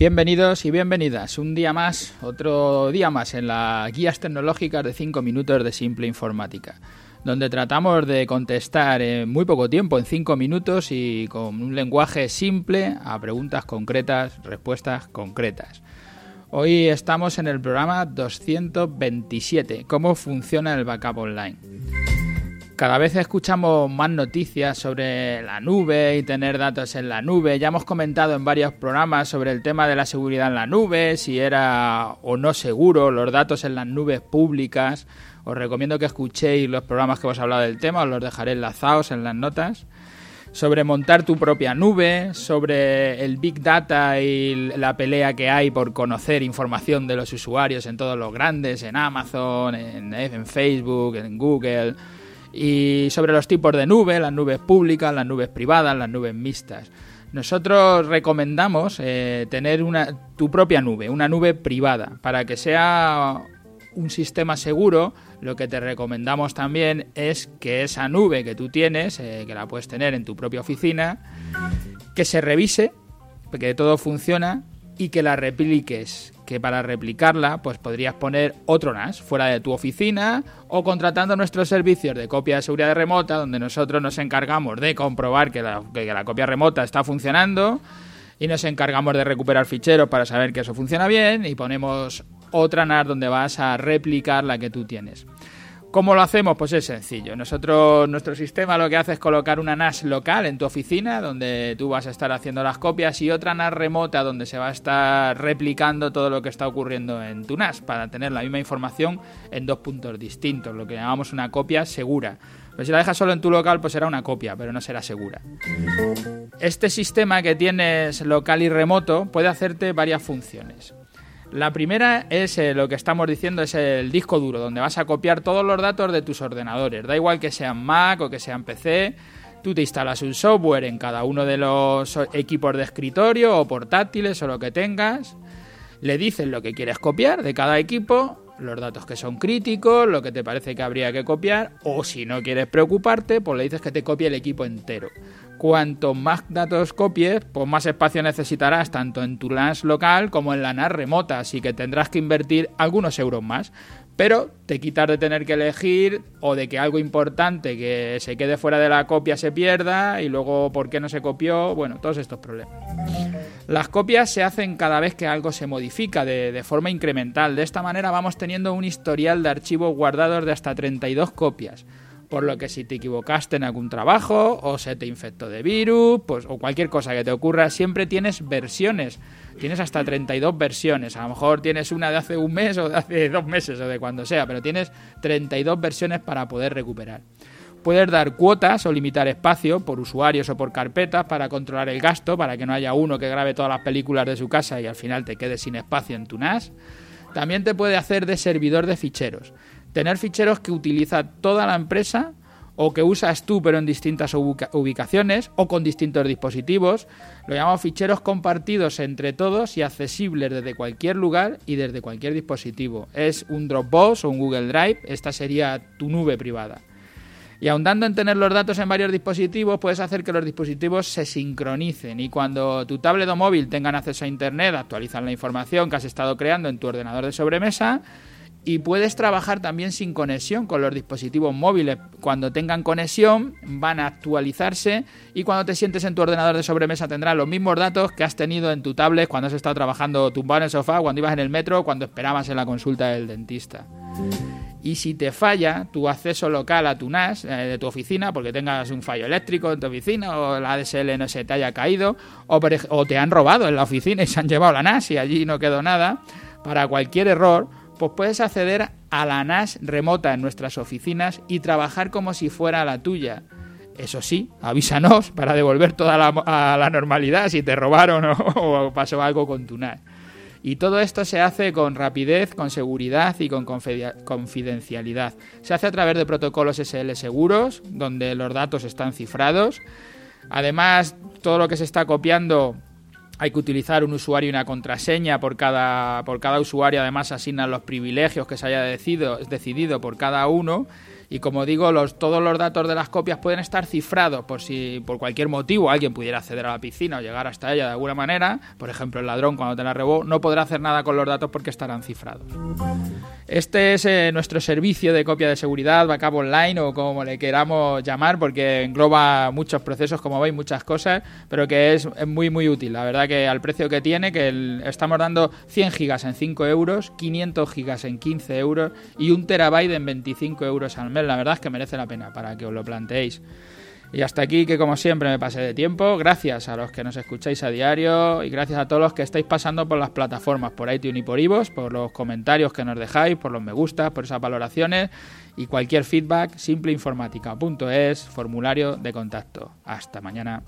Bienvenidos y bienvenidas. Un día más, otro día más en las guías tecnológicas de 5 minutos de simple informática, donde tratamos de contestar en muy poco tiempo, en 5 minutos y con un lenguaje simple a preguntas concretas, respuestas concretas. Hoy estamos en el programa 227, ¿cómo funciona el backup online? Cada vez escuchamos más noticias sobre la nube y tener datos en la nube. Ya hemos comentado en varios programas sobre el tema de la seguridad en la nube, si era o no seguro los datos en las nubes públicas. Os recomiendo que escuchéis los programas que hemos hablado del tema, os los dejaré enlazados en las notas. Sobre montar tu propia nube, sobre el Big Data y la pelea que hay por conocer información de los usuarios en todos los grandes, en Amazon, en, en Facebook, en Google y sobre los tipos de nube, las nubes públicas, las nubes privadas, las nubes mixtas. Nosotros recomendamos eh, tener una, tu propia nube, una nube privada, para que sea un sistema seguro. Lo que te recomendamos también es que esa nube que tú tienes, eh, que la puedes tener en tu propia oficina, que se revise, que todo funciona y que la repliques que para replicarla pues podrías poner otro NAS fuera de tu oficina o contratando nuestros servicios de copia de seguridad remota donde nosotros nos encargamos de comprobar que la, que la copia remota está funcionando y nos encargamos de recuperar ficheros para saber que eso funciona bien y ponemos otra NAS donde vas a replicar la que tú tienes. ¿Cómo lo hacemos? Pues es sencillo. Nosotros, nuestro sistema lo que hace es colocar una NAS local en tu oficina, donde tú vas a estar haciendo las copias, y otra NAS remota donde se va a estar replicando todo lo que está ocurriendo en tu NAS, para tener la misma información en dos puntos distintos, lo que llamamos una copia segura. Pero si la dejas solo en tu local, pues será una copia, pero no será segura. Este sistema que tienes local y remoto puede hacerte varias funciones. La primera es eh, lo que estamos diciendo, es el disco duro, donde vas a copiar todos los datos de tus ordenadores. Da igual que sean Mac o que sean PC, tú te instalas un software en cada uno de los equipos de escritorio o portátiles o lo que tengas, le dices lo que quieres copiar de cada equipo, los datos que son críticos, lo que te parece que habría que copiar, o si no quieres preocuparte, pues le dices que te copie el equipo entero cuanto más datos copies, pues más espacio necesitarás tanto en tu NAS local como en la NAS remota, así que tendrás que invertir algunos euros más. Pero te quitas de tener que elegir o de que algo importante que se quede fuera de la copia se pierda y luego por qué no se copió, bueno, todos estos problemas. Las copias se hacen cada vez que algo se modifica de, de forma incremental. De esta manera vamos teniendo un historial de archivos guardados de hasta 32 copias por lo que si te equivocaste en algún trabajo o se te infectó de virus, pues o cualquier cosa que te ocurra, siempre tienes versiones. Tienes hasta 32 versiones. A lo mejor tienes una de hace un mes o de hace dos meses o de cuando sea, pero tienes 32 versiones para poder recuperar. Puedes dar cuotas o limitar espacio por usuarios o por carpetas para controlar el gasto, para que no haya uno que grabe todas las películas de su casa y al final te quedes sin espacio en tu NAS. También te puede hacer de servidor de ficheros tener ficheros que utiliza toda la empresa o que usas tú pero en distintas ubicaciones o con distintos dispositivos. Lo llamamos ficheros compartidos entre todos y accesibles desde cualquier lugar y desde cualquier dispositivo. Es un Dropbox o un Google Drive, esta sería tu nube privada. Y ahondando en tener los datos en varios dispositivos, puedes hacer que los dispositivos se sincronicen y cuando tu tablet o móvil tengan acceso a Internet, actualizan la información que has estado creando en tu ordenador de sobremesa y puedes trabajar también sin conexión con los dispositivos móviles. Cuando tengan conexión van a actualizarse y cuando te sientes en tu ordenador de sobremesa tendrás los mismos datos que has tenido en tu tablet cuando has estado trabajando tumbado en el sofá, cuando ibas en el metro, cuando esperabas en la consulta del dentista. Y si te falla tu acceso local a tu NAS eh, de tu oficina, porque tengas un fallo eléctrico en tu oficina o la ADSL no se te haya caído, o, o te han robado en la oficina y se han llevado la NAS y allí no quedó nada, para cualquier error, pues puedes acceder a la NAS remota en nuestras oficinas y trabajar como si fuera la tuya. Eso sí, avísanos para devolver toda la, a la normalidad si te robaron o, pasó algo con tu NAS. Y todo esto se hace con rapidez, con seguridad y con confidencialidad. Se hace a través de protocolos SL seguros, donde los datos están cifrados. Además, todo lo que se está copiando hay que utilizar un usuario y una contraseña por cada, por cada usuario. Además, asignan los privilegios que se haya decidido, decidido por cada uno. Y como digo, los, todos los datos de las copias pueden estar cifrados por si por cualquier motivo alguien pudiera acceder a la piscina o llegar hasta ella de alguna manera. Por ejemplo, el ladrón cuando te la robó no podrá hacer nada con los datos porque estarán cifrados. Este es eh, nuestro servicio de copia de seguridad, backup online o como le queramos llamar, porque engloba muchos procesos, como veis, muchas cosas, pero que es, muy, muy útil. La verdad que al precio que tiene, que estamos dando 100 gigas en 5 euros, 500 gigas en 15 euros y un terabyte en 25 euros al mes. La verdad es que merece la pena para que os lo planteéis. Y hasta aquí que como siempre me pasé de tiempo. Gracias a los que nos escucháis a diario y gracias a todos los que estáis pasando por las plataformas, por iTunes y por iVoox, por los comentarios que nos dejáis, por los me gusta, por esas valoraciones y cualquier feedback simpleinformática.es, formulario de contacto. Hasta mañana.